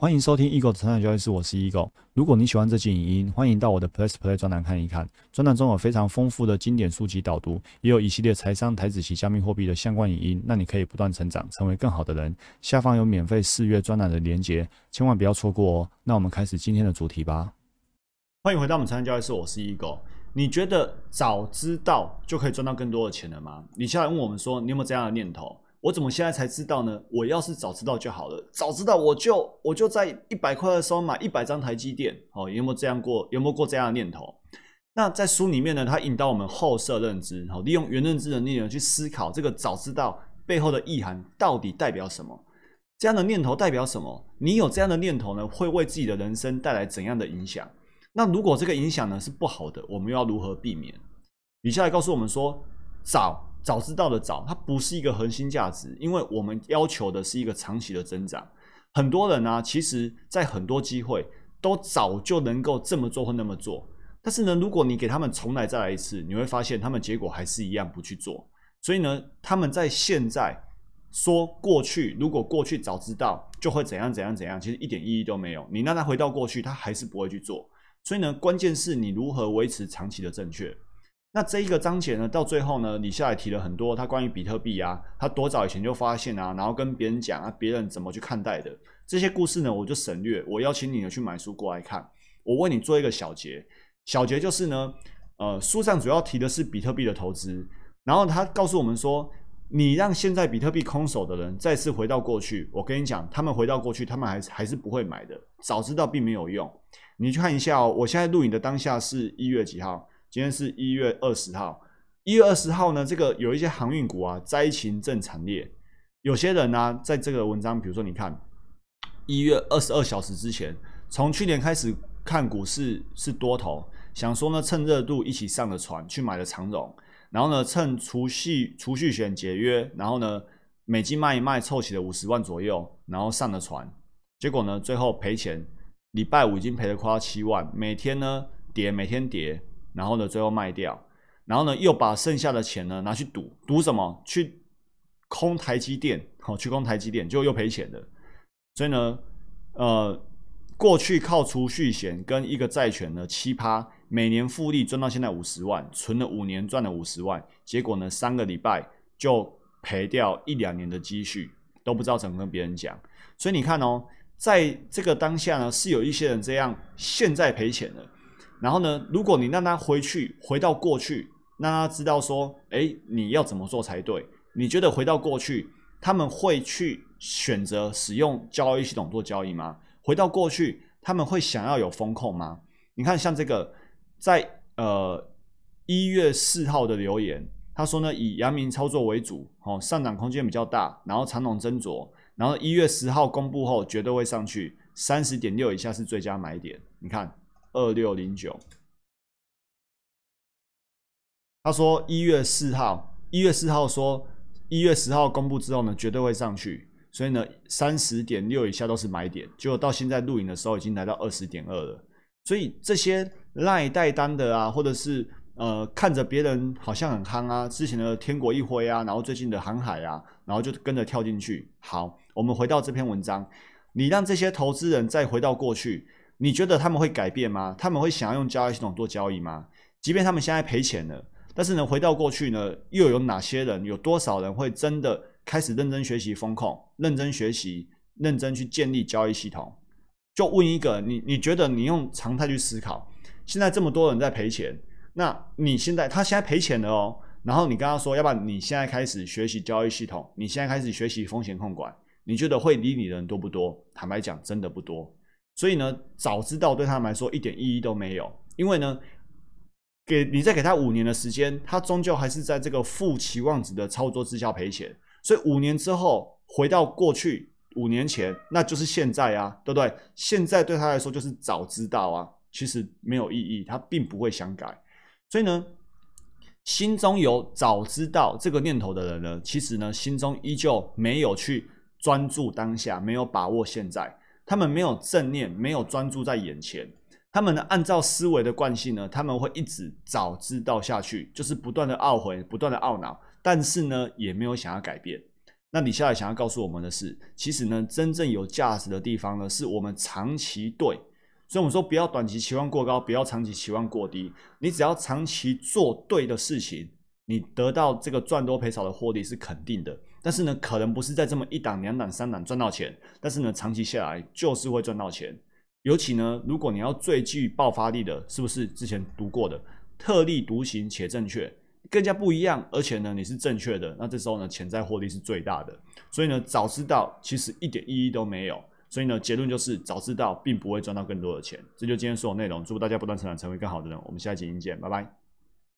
欢迎收听 Eagle 的成长交易室，我是 Eagle。如果你喜欢这期影音，欢迎到我的 Plus Play 专栏看一看。专栏中有非常丰富的经典书籍导读，也有一系列财商、台子及加密货币的相关影音，让你可以不断成长，成为更好的人。下方有免费试阅专栏的连结，千万不要错过哦。那我们开始今天的主题吧。欢迎回到我们成长交易室，我是 Eagle。你觉得早知道就可以赚到更多的钱了吗？你下来问我们说，你有没有这样的念头？我怎么现在才知道呢？我要是早知道就好了，早知道我就我就在一百块的时候买一百张台积电。哦，有没有这样过？有没有过这样的念头？那在书里面呢，它引导我们后设认知，好，利用原认知的力量去思考这个早知道背后的意涵到底代表什么？这样的念头代表什么？你有这样的念头呢，会为自己的人生带来怎样的影响？那如果这个影响呢是不好的，我们又要如何避免？以下来告诉我们说，早。早知道的早，它不是一个核心价值，因为我们要求的是一个长期的增长。很多人呢，其实在很多机会都早就能够这么做或那么做，但是呢，如果你给他们重来再来一次，你会发现他们结果还是一样不去做。所以呢，他们在现在说过去，如果过去早知道就会怎样怎样怎样，其实一点意义都没有。你让他回到过去，他还是不会去做。所以呢，关键是你如何维持长期的正确。那这一个章节呢，到最后呢，你下来提了很多他关于比特币啊，他多早以前就发现啊，然后跟别人讲啊，别人怎么去看待的这些故事呢，我就省略。我邀请你呢去买书过来看。我为你做一个小结，小结就是呢，呃，书上主要提的是比特币的投资，然后他告诉我们说，你让现在比特币空手的人再次回到过去，我跟你讲，他们回到过去，他们还还是不会买的。早知道并没有用。你去看一下哦，我现在录影的当下是一月几号？今天是一月二十号，一月二十号呢，这个有一些航运股啊，灾情正惨烈。有些人呢，在这个文章，比如说你看，一月二十二小时之前，从去年开始看股市是多头，想说呢，趁热度一起上了船去买了长荣，然后呢，趁除夕储蓄险解约，然后呢，美金卖一卖，凑齐了五十万左右，然后上了船，结果呢，最后赔钱，礼拜五已经赔了快要七万，每天呢跌，每天跌。然后呢，最后卖掉，然后呢，又把剩下的钱呢拿去赌，赌什么？去空台积电，好，去空台积电，就又赔钱的。所以呢，呃，过去靠储蓄险跟一个债权呢，七趴，每年复利赚到现在五十万，存了五年赚了五十万，结果呢，三个礼拜就赔掉一两年的积蓄，都不知道怎么跟别人讲。所以你看哦，在这个当下呢，是有一些人这样，现在赔钱了。然后呢，如果你让他回去，回到过去，让他知道说，哎，你要怎么做才对？你觉得回到过去，他们会去选择使用交易系统做交易吗？回到过去，他们会想要有风控吗？你看，像这个，在呃一月四号的留言，他说呢，以阳明操作为主，哦，上涨空间比较大，然后长龙斟酌，然后一月十号公布后，绝对会上去三十点六以下是最佳买点。你看。二六零九，他说一月四号，一月四号说一月十号公布之后呢，绝对会上去，所以呢，三十点六以下都是买点。结果到现在录影的时候，已经来到二十点二了。所以这些赖带单的啊，或者是呃看着别人好像很夯啊，之前的天国一辉啊，然后最近的航海啊，然后就跟着跳进去。好，我们回到这篇文章，你让这些投资人再回到过去。你觉得他们会改变吗？他们会想要用交易系统做交易吗？即便他们现在赔钱了，但是呢，回到过去呢，又有哪些人？有多少人会真的开始认真学习风控，认真学习，认真去建立交易系统？就问一个，你你觉得你用常态去思考，现在这么多人在赔钱，那你现在他现在赔钱了哦，然后你跟他说，要不然你现在开始学习交易系统，你现在开始学习风险控管，你觉得会理你的人多不多？坦白讲，真的不多。所以呢，早知道对他们来说一点意义都没有，因为呢，给你再给他五年的时间，他终究还是在这个负期望值的操作之下赔钱。所以五年之后回到过去五年前，那就是现在啊，对不对？现在对他来说就是早知道啊，其实没有意义，他并不会想改。所以呢，心中有早知道这个念头的人呢，其实呢，心中依旧没有去专注当下，没有把握现在。他们没有正念，没有专注在眼前。他们呢，按照思维的惯性呢，他们会一直早知道下去，就是不断的懊悔，不断的懊恼，但是呢，也没有想要改变。那李下来想要告诉我们的是，其实呢，真正有价值的地方呢，是我们长期对。所以我们说，不要短期期望过高，不要长期期望过低。你只要长期做对的事情，你得到这个赚多赔少的获利是肯定的。但是呢，可能不是在这么一档、两档、三档赚到钱，但是呢，长期下来就是会赚到钱。尤其呢，如果你要最具爆发力的，是不是之前读过的特立独行且正确，更加不一样，而且呢，你是正确的，那这时候呢，潜在获利是最大的。所以呢，早知道其实一点意义都没有。所以呢，结论就是早知道并不会赚到更多的钱。这就今天所有内容，祝福大家不断成长，成为更好的人。我们下一集见，拜拜。